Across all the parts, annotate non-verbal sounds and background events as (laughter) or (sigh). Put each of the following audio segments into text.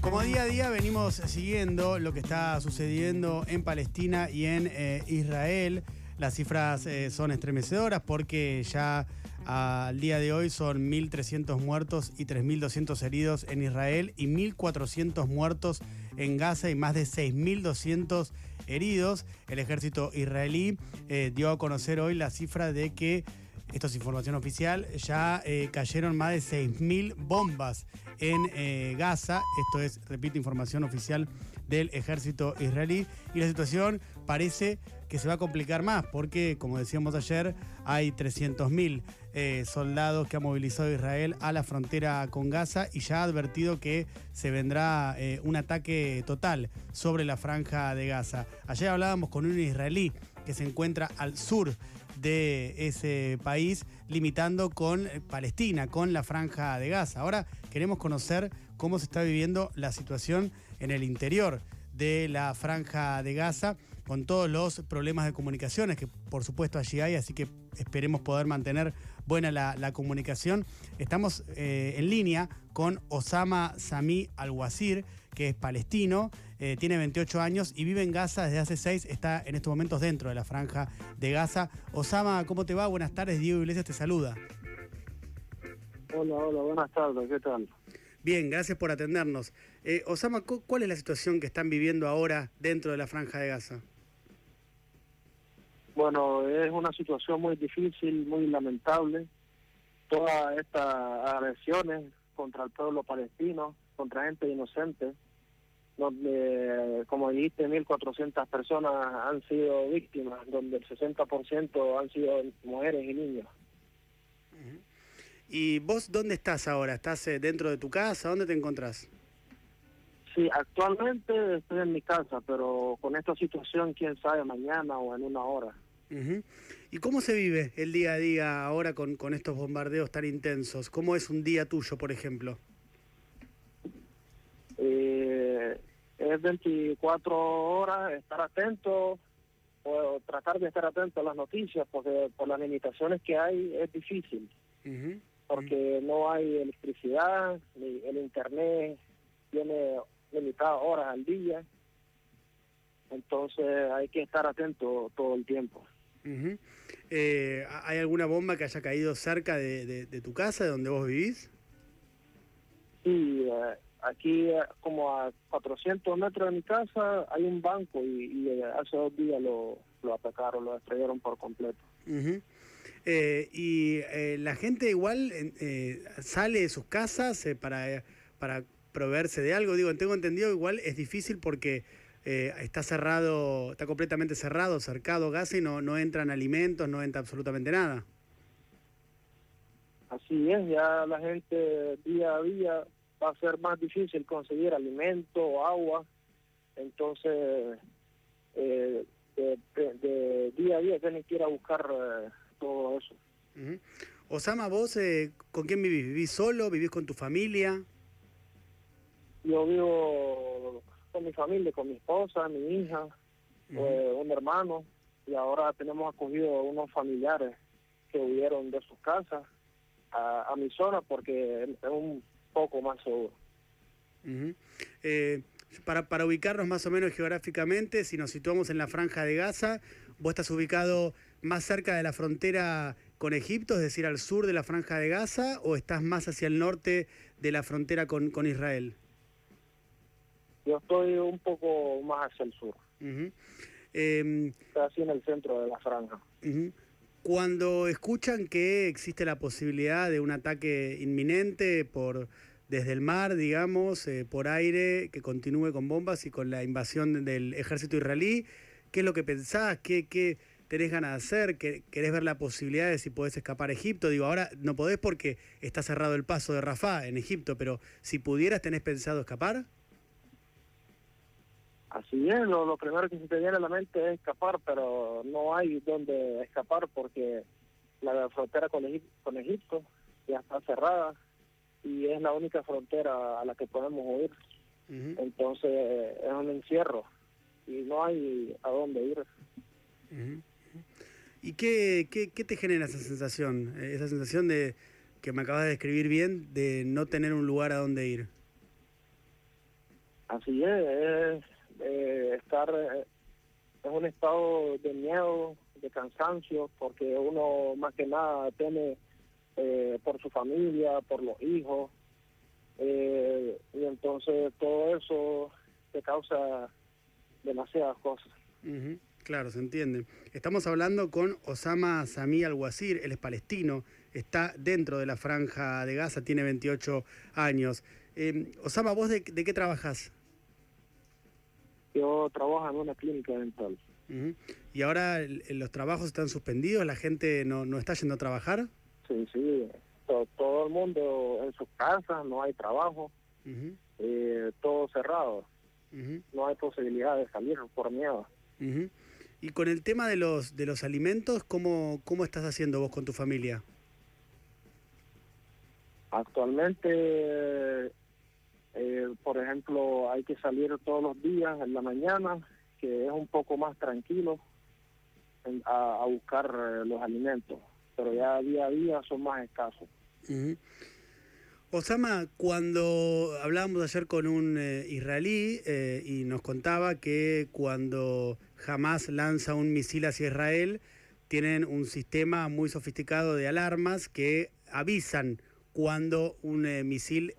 Como día a día venimos siguiendo lo que está sucediendo en Palestina y en eh, Israel. Las cifras eh, son estremecedoras porque ya al día de hoy son 1.300 muertos y 3.200 heridos en Israel y 1.400 muertos en Gaza y más de 6.200 heridos. El ejército israelí eh, dio a conocer hoy la cifra de que esto es información oficial, ya eh, cayeron más de 6.000 bombas en eh, Gaza. Esto es, repito, información oficial del ejército israelí. Y la situación parece que se va a complicar más porque, como decíamos ayer, hay 300.000 eh, soldados que ha movilizado Israel a la frontera con Gaza y ya ha advertido que se vendrá un ataque total sobre la franja de Gaza. Ayer hablábamos con un israelí que se encuentra al sur de ese país, limitando con Palestina, con la franja de Gaza. Ahora queremos conocer cómo se está viviendo la situación en el interior de la franja de Gaza, con todos los problemas de comunicaciones que por supuesto allí hay, así que esperemos poder mantener buena la, comunicación. Estamos eh, en línea con Osama Sami Al-Wazir, que es palestino, eh, tiene 28 años y vive en Gaza desde hace 6, está en estos momentos dentro de la franja de Gaza. Osama, ¿cómo te va? Buenas tardes, Diego Iglesias te saluda. Hola, hola, buenas tardes, ¿qué tal? Bien, gracias por atendernos. Eh, Osama, ¿cuál es la situación que están viviendo ahora dentro de la franja de Gaza? Bueno, es una situación muy difícil, muy lamentable. Todas estas agresiones contra el pueblo palestino, contra gente inocente, donde, como dijiste, 1.400 personas han sido víctimas, donde el 60% han sido mujeres y niños. ¿Y vos dónde estás ahora? ¿Estás eh, dentro de tu casa? ¿Dónde te encontrás? Sí, actualmente estoy en mi casa, pero con esta situación, quién sabe, mañana o en una hora. ¿Y cómo se vive el día a día ahora con, con estos bombardeos tan intensos? ¿Cómo es un día tuyo, por ejemplo? Eh, es 24 horas, estar atento, o tratar de estar atento a las noticias, porque por las limitaciones que hay es difícil porque no hay electricidad, ni el internet tiene limitadas horas al día, entonces hay que estar atento todo el tiempo. Eh, ¿Hay alguna bomba que haya caído cerca de, tu casa, de donde vos vivís? Sí, eh, aquí eh, como a 400 metros de mi casa hay un banco y, hace dos días lo, lo atacaron, lo destruyeron por completo. Eh, y eh, la gente igual eh, sale de sus casas para, para proveerse de algo. Digo, tengo entendido, igual es difícil porque está cerrado, está completamente cerrado, cercado Gaza y no, no entran alimentos, no entra absolutamente nada. Así es, ya la gente día a día va a ser más difícil conseguir alimento o agua. Entonces, de, día a día tienen que ir a buscar todo eso. Osama, ¿vos eh, con quién vivís? ¿Vivís solo? ¿Vivís con tu familia? Yo vivo con mi familia, con mi esposa, mi hija, eh, un hermano, y ahora tenemos acogido unos familiares que huyeron de sus casas a, mi zona porque es un poco más seguro. eh, para, para ubicarnos más o menos geográficamente, si nos situamos en la franja de Gaza, vos estás ubicado más cerca de la frontera con Egipto, es decir, al sur de la franja de Gaza, o estás más hacia el norte de la frontera con, con Israel? Yo estoy un poco más hacia el sur. Uh Casi en el centro de la franja. Cuando escuchan que existe la posibilidad de un ataque inminente por desde el mar, digamos, eh, por aire, que continúe con bombas y con la invasión del ejército israelí. ¿Qué es lo que pensás? ¿Qué, qué tenés ganas de hacer? ¿Querés ver la posibilidad de si podés escapar a Egipto? Digo, ahora no podés porque está cerrado el paso de Rafah en Egipto, pero si pudieras, ¿tenés pensado escapar? Así es, lo, primero que se te viene a la mente es escapar, pero no hay dónde escapar porque la frontera con con Egipto ya está cerrada y es la única frontera a la que podemos huir. Entonces es un encierro y no hay a dónde ir. ¿Y qué, qué, qué, te genera esa sensación? Eh, esa sensación de que me acabas de describir bien, de no tener un lugar a donde ir. Así es, es estar en un estado de miedo, de cansancio, porque uno más que nada teme eh, por su familia, por los hijos, eh, y entonces todo eso te causa demasiadas cosas. Claro, se entiende. Estamos hablando con Osama Sami Al-Wazir, él es palestino, está dentro de la franja de Gaza, tiene 28 años. Eh, Osama, ¿vos de, qué trabajas? Yo trabajo en una clínica dental. ¿Y ahora los trabajos están suspendidos? ¿La gente no, no está yendo a trabajar? Sí, sí. Todo, el mundo en sus casas, no hay trabajo, eh, todo cerrado. No hay posibilidad de salir por miedo. Y con el tema de los de los alimentos, ¿cómo, cómo estás haciendo vos con tu familia? Actualmente, eh, por ejemplo, hay que salir todos los días en la mañana, que es un poco más tranquilo, a, buscar eh, los alimentos, pero ya día a día son más escasos. Osama, cuando hablábamos ayer con un eh, israelí eh, y nos contaba que cuando Hamas lanza un misil hacia Israel, tienen un sistema muy sofisticado de alarmas que avisan cuando un misil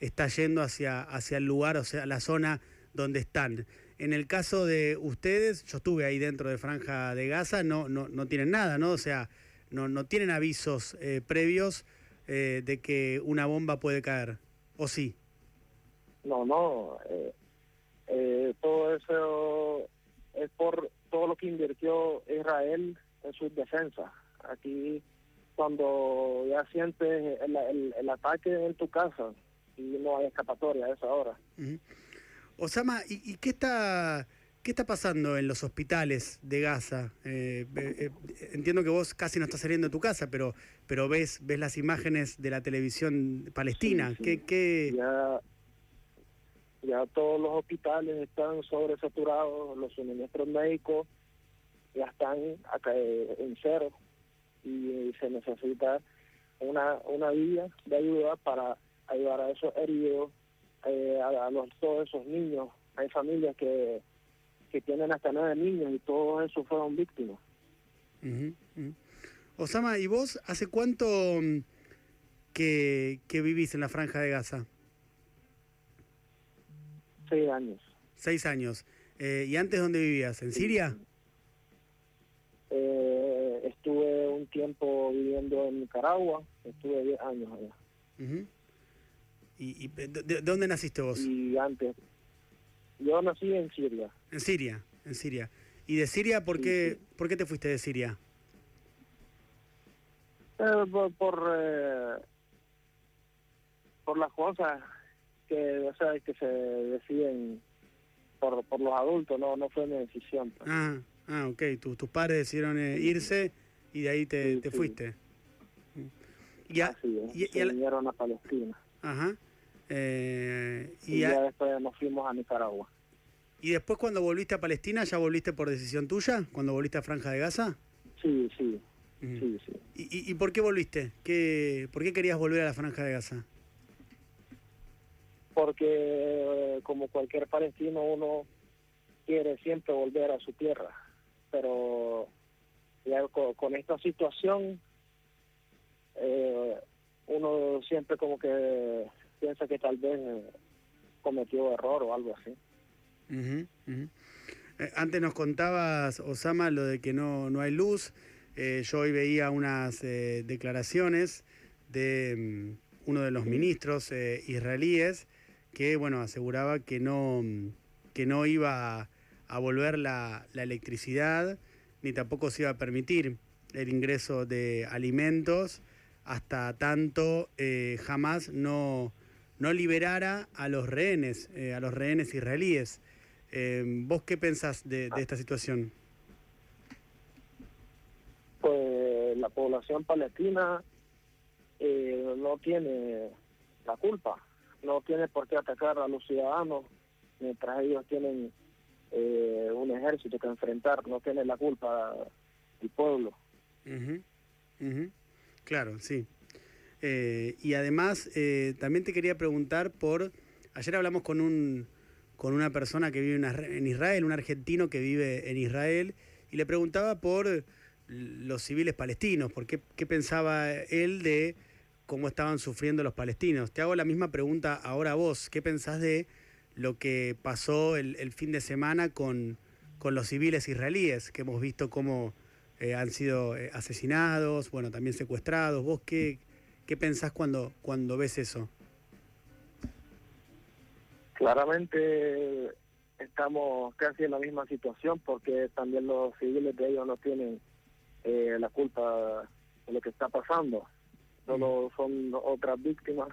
está yendo hacia, hacia el lugar, o sea, la zona donde están. En el caso de ustedes, yo estuve ahí dentro de Franja de Gaza, no, no, no tienen nada, ¿no? O sea, no, no tienen avisos eh, previos eh, de que una bomba puede caer, ¿o sí? No, no. Eh, todo eso es por todo lo que invirtió Israel en su defensa. Aquí, cuando ya sientes el, ataque en tu casa y no hay escapatoria a esa hora. Osama, ¿y, qué está qué está pasando en los hospitales de Gaza? Eh, eh, entiendo que vos casi no estás saliendo de tu casa, pero pero ves ves las imágenes de la televisión palestina. ¿Qué, Ya, ya todos los hospitales están sobresaturados, los suministros médicos ya están acá eh, en cero y se necesita una, una vía de ayuda para ayudar a esos heridos eh, a, los, todos esos niños. Hay familias que, que tienen hasta nueve niños y todos esos fueron víctimas. Osama, ¿y vos hace cuánto mm, que, que vivís en la franja de Gaza? Seis años. Seis años. Eh, ¿Y antes dónde vivías? ¿En Siria? Eh, estuve un tiempo viviendo en Nicaragua, estuve diez años allá. ¿Y, de, dónde naciste vos? Y antes. Yo nací en Siria. En Siria, en Siria. ¿Y de Siria por, qué, ¿por qué te fuiste de Siria? Eh, por eh, por, las cosas que, o sea, que se deciden por, por los adultos, no no fue mi decisión. Pues. Ah, ah, ok. tus padres decidieron eh, irse y de ahí te, te fuiste. Y, a, y, se vinieron a Palestina. Ajá. Eh, y, ya después nos fuimos a Nicaragua. ¿Y después cuando volviste a Palestina, ya volviste por decisión tuya? ¿Cuando volviste a Franja de Gaza? Sí, sí. sí, sí. ¿Y, ¿Y, por qué volviste? ¿Qué, ¿Por qué querías volver a la Franja de Gaza? Porque eh, como cualquier palestino uno quiere siempre volver a su tierra, pero ya con, esta situación eh, uno siempre como que piensa que tal vez eh, cometió error o algo así. Eh, antes nos contabas, Osama, lo de que no, no hay luz. Eh, yo hoy veía unas declaraciones de mm, uno de los ministros israelíes que, bueno, aseguraba que no, que no iba a, volver la, la electricidad ni tampoco se iba a permitir el ingreso de alimentos hasta tanto eh, jamás no, no liberara a los rehenes, eh, a los rehenes israelíes. Eh, ¿Vos qué pensás de, esta situación? Pues la población palestina no tiene la culpa, no tiene por qué atacar a los ciudadanos mientras ellos tienen un ejército que enfrentar, no tiene la culpa el pueblo. Claro, sí. Eh, y además, eh, también te quería preguntar por, ayer hablamos con, un, con una persona que vive en Israel, un argentino que vive en Israel, y le preguntaba por los civiles palestinos, por qué, qué pensaba él de cómo estaban sufriendo los palestinos. Te hago la misma pregunta ahora a vos, ¿qué pensás de lo que pasó el, el fin de semana con, con los civiles israelíes, que hemos visto cómo eh, han sido eh, asesinados, bueno, también secuestrados. ¿Vos qué, qué pensás cuando, cuando ves eso? Claramente estamos casi en la misma situación porque también los civiles de ellos no tienen eh, la culpa de lo que está pasando. Solo mm. son otras víctimas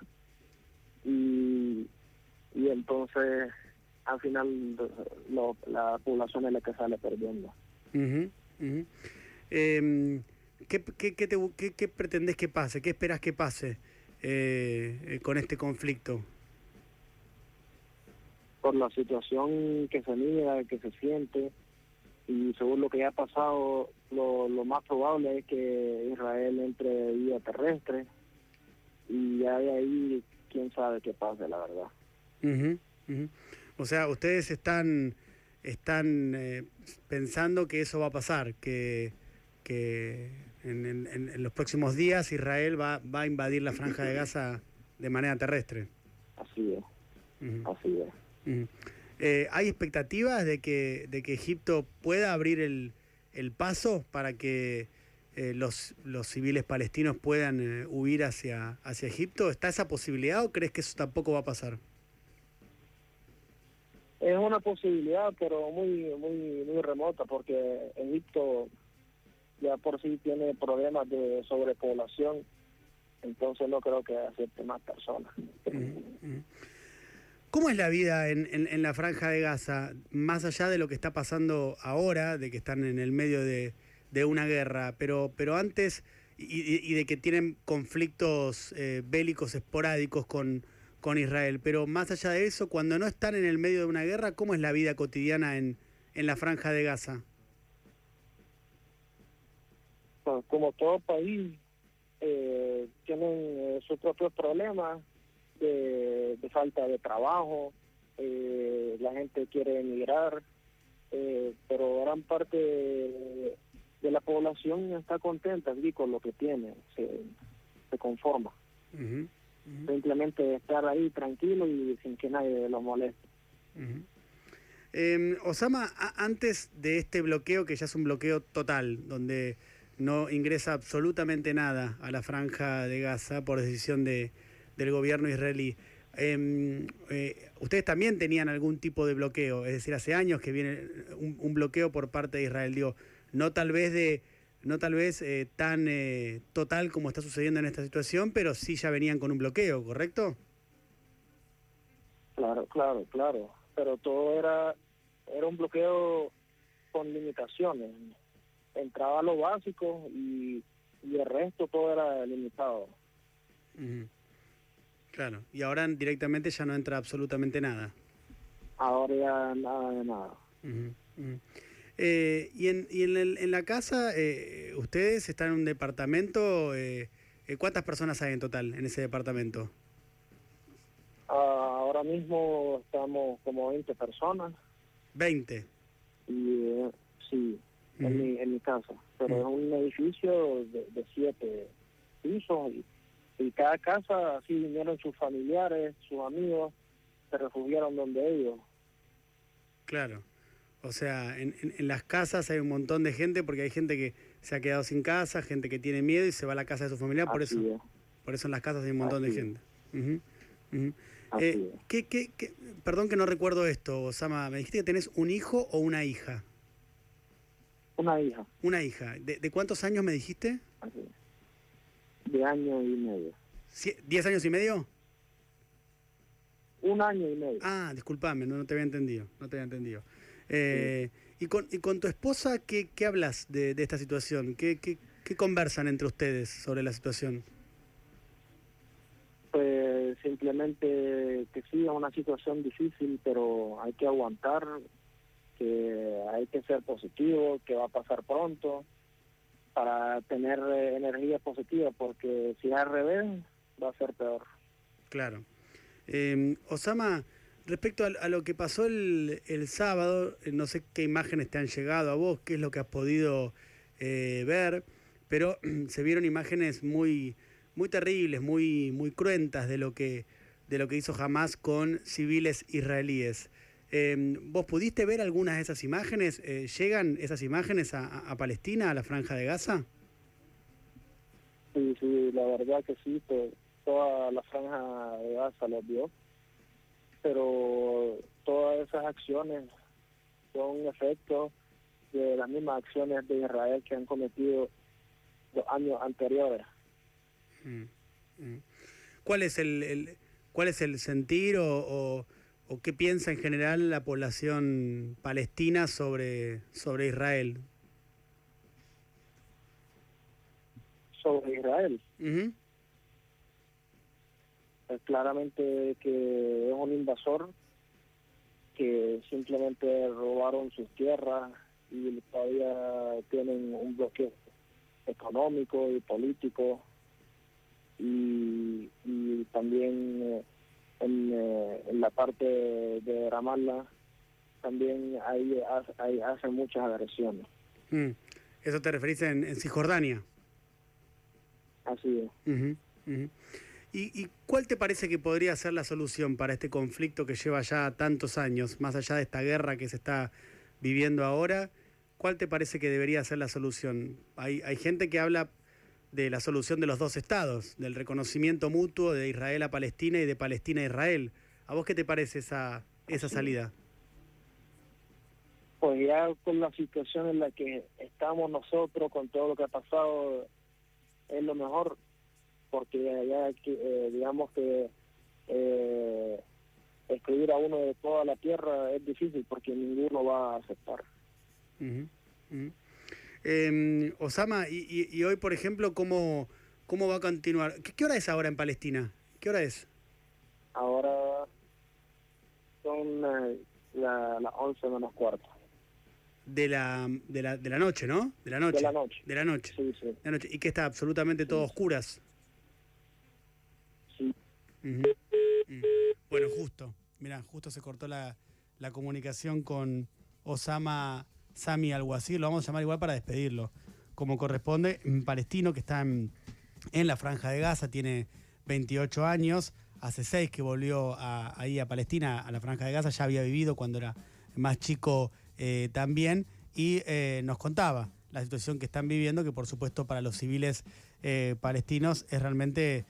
y, y entonces al final la población es la que sale perdiendo. Em, ¿qué, qué, qué, te, qué, pretendes que pase? ¿Qué esperas que pase eh, eh, con este conflicto? Por la situación que se mira, que se siente, y según lo que ya ha pasado, lo, lo más probable es que Israel entre vía terrestre, y ya de ahí quién sabe qué pase, la verdad. O sea, ustedes están, están eh, pensando que eso va a pasar, que que en, los próximos días Israel va, va a invadir la franja de Gaza de manera terrestre. Así es. Así es. Eh, ¿Hay expectativas de que, de que Egipto pueda abrir el, el paso para que eh, los, los civiles palestinos puedan eh, huir hacia, hacia Egipto? ¿Está esa posibilidad o crees que eso tampoco va a pasar? Es una posibilidad, pero muy muy muy remota, porque Egipto ya por sí tiene problemas de sobrepoblación, entonces no creo que acepte más personas. ¿Cómo es la vida en, en, la franja de Gaza, más allá de lo que está pasando ahora, de que están en el medio de, de una guerra, pero, pero antes y, de que tienen conflictos eh, bélicos esporádicos con, con Israel, pero más allá de eso, cuando no están en el medio de una guerra, ¿cómo es la vida cotidiana en, en la franja de Gaza? Como todo país, eh, tienen eh, sus propios problemas de, falta de trabajo, eh, la gente quiere emigrar, pero gran parte de, la población está contenta con lo que tiene, se, se conforma. Simplemente estar ahí tranquilo y sin que nadie lo moleste. Em, Osama, antes de este bloqueo, que ya es un bloqueo total, donde no ingresa absolutamente nada a la franja de Gaza por decisión de, del gobierno israelí. Em, eh, ustedes también tenían algún tipo de bloqueo, es decir, hace años que viene un, bloqueo por parte de Israel, digo, no tal vez de no tal vez eh, tan eh, total como está sucediendo en esta situación, pero sí ya venían con un bloqueo, ¿correcto? Claro, claro, claro, pero todo era era un bloqueo con limitaciones entraba lo básico y, el resto todo era limitado. Claro, y ahora directamente ya no entra absolutamente nada. Ahora ya nada de nada. Eh, y en, y en, el, en la casa, eh, ustedes están en un departamento, eh, ¿cuántas personas hay en total en ese departamento? Ah, ahora mismo estamos como 20 personas. 20. Y sí, en, mi, en mi casa, pero es un edificio de, siete pisos y, cada casa así vinieron sus familiares, sus amigos, se refugiaron donde ellos. Claro. O sea, en, en, las casas hay un montón de gente porque hay gente que se ha quedado sin casa, gente que tiene miedo y se va a la casa de su familia, por eso por eso en las casas hay un montón de gente. Eh, ¿qué, qué, qué, perdón que no recuerdo esto, Osama, me dijiste que tenés un hijo o una hija. Una hija. Una hija. ¿De, cuántos años me dijiste? De año y medio. ¿Diez años y medio? Un año y medio. Ah, discúlpame, no, te había entendido. No te había entendido. Eh, ¿y, con, ¿Y con tu esposa qué, qué hablas de, de esta situación? ¿Qué, ¿Qué, qué, conversan entre ustedes sobre la situación? Pues simplemente que sí, es una situación difícil, pero hay que aguantar que hay que ser positivo, que va a pasar pronto, para tener eh, energía positiva, porque si al revés, va a ser peor. Claro. Eh, Osama, respecto a, lo que pasó el, el, sábado, eh, no sé qué imágenes te han llegado a vos, qué es lo que has podido eh, ver, pero (clears throat) se vieron imágenes muy, muy terribles, muy, muy cruentas de lo que de lo que hizo Hamas con civiles israelíes. Eh, ¿Vos pudiste ver algunas de esas imágenes? Eh, ¿Llegan esas imágenes a, a, Palestina, a la franja de Gaza? Sí, sí, la verdad que sí, pues, toda la franja de Gaza los vio, pero todas esas acciones son efectos de las mismas acciones de Israel que han cometido los años anteriores. Mm, mm. ¿Cuál es el, el cuál es el sentir o, o, qué piensa en general la población palestina sobre, sobre Israel? Sobre Israel. pues claramente que es un invasor que simplemente robaron sus tierras y todavía tienen un bloqueo económico y político y, y también eh, en, eh, en, la parte de Ramallah también ahí, hay, hacen muchas agresiones. Mm. ¿Eso te referís en, en Cisjordania? Así es. ¿Y, ¿Y cuál te parece que podría ser la solución para este conflicto que lleva ya tantos años, más allá de esta guerra que se está viviendo ahora? ¿Cuál te parece que debería ser la solución? Hay, hay gente que habla de la solución de los dos estados, del reconocimiento mutuo de Israel a Palestina y de Palestina a Israel. ¿A vos qué te parece esa, esa salida? Pues ya con la situación en la que estamos nosotros, con todo lo que ha pasado, es lo mejor, porque ya eh, digamos que eh, excluir a uno de toda la tierra es difícil porque ninguno va a aceptar. Eh, Osama, y, y, hoy, por ejemplo, ¿cómo, cómo va a continuar? ¿Qué, hora es ahora en Palestina? ¿Qué hora es? Ahora son las la, la 11 menos cuarto. De la, de, la, de la noche, ¿no? De la noche. De la noche. De la noche. Sí, sí. De la noche. Y que está absolutamente todo oscuras. Sí. Bueno, justo. Mira, justo se cortó la, la comunicación con Osama Sami Alguacil, lo vamos a llamar igual para despedirlo, como corresponde, un palestino que está en, la franja de Gaza, tiene 28 años, hace 6 que volvió ahí a Palestina, a la franja de Gaza, ya había vivido cuando era más chico eh, también, y eh, nos contaba la situación que están viviendo, que por supuesto para los civiles eh, palestinos es realmente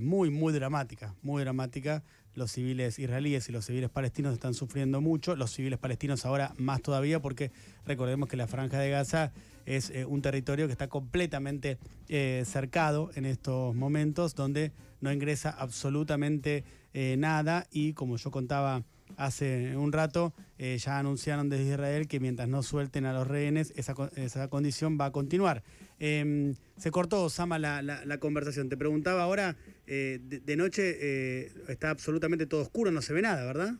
muy, muy dramática, muy dramática los civiles israelíes y los civiles palestinos están sufriendo mucho, los civiles palestinos ahora más todavía porque recordemos que la franja de Gaza es eh, un territorio que está completamente eh, cercado en estos momentos donde no ingresa absolutamente eh, nada. Y como yo contaba hace un rato, eh, ya anunciaron desde Israel que mientras no suelten a los rehenes, esa, esa condición va a continuar. Eh, se cortó, Osama, la, la, conversación. Te preguntaba ahora, eh, de, noche eh, está absolutamente todo oscuro, no se ve nada, ¿verdad?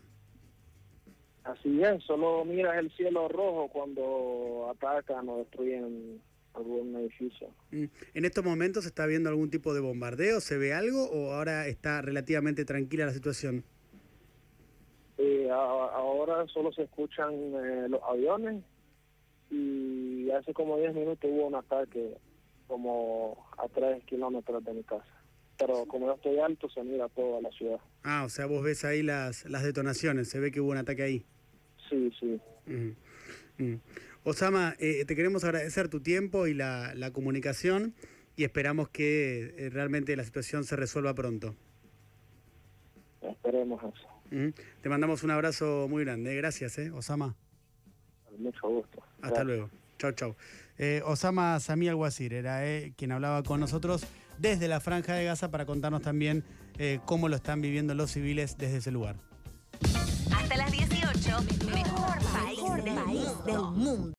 Así es, solo miras el cielo rojo cuando atacan o destruyen algún edificio. Mm, ¿En estos momentos está habiendo algún tipo de bombardeo? ¿Se ve algo o ahora está relativamente tranquila la situación? Ahora solo se escuchan eh, los aviones y hace como 10 minutos hubo un ataque como a 3 kilómetros de mi casa. Pero como yo estoy alto, se mira toda la ciudad. Ah, o sea, vos ves ahí las, las detonaciones, se ve que hubo un ataque ahí. Sí, sí. Osama, eh, te queremos agradecer tu tiempo y la, la comunicación y esperamos que eh, realmente la situación se resuelva pronto. Esperemos eso. Te mandamos un abrazo muy grande. Gracias, ¿eh, Osama. Mucho gusto. Hasta luego. Chau, chau. Eh, Osama Sami Alguacir era eh, quien hablaba con nosotros desde la Franja de Gaza para contarnos también eh, cómo lo están viviendo los civiles desde ese lugar. Hasta las 18, mejor país del mundo.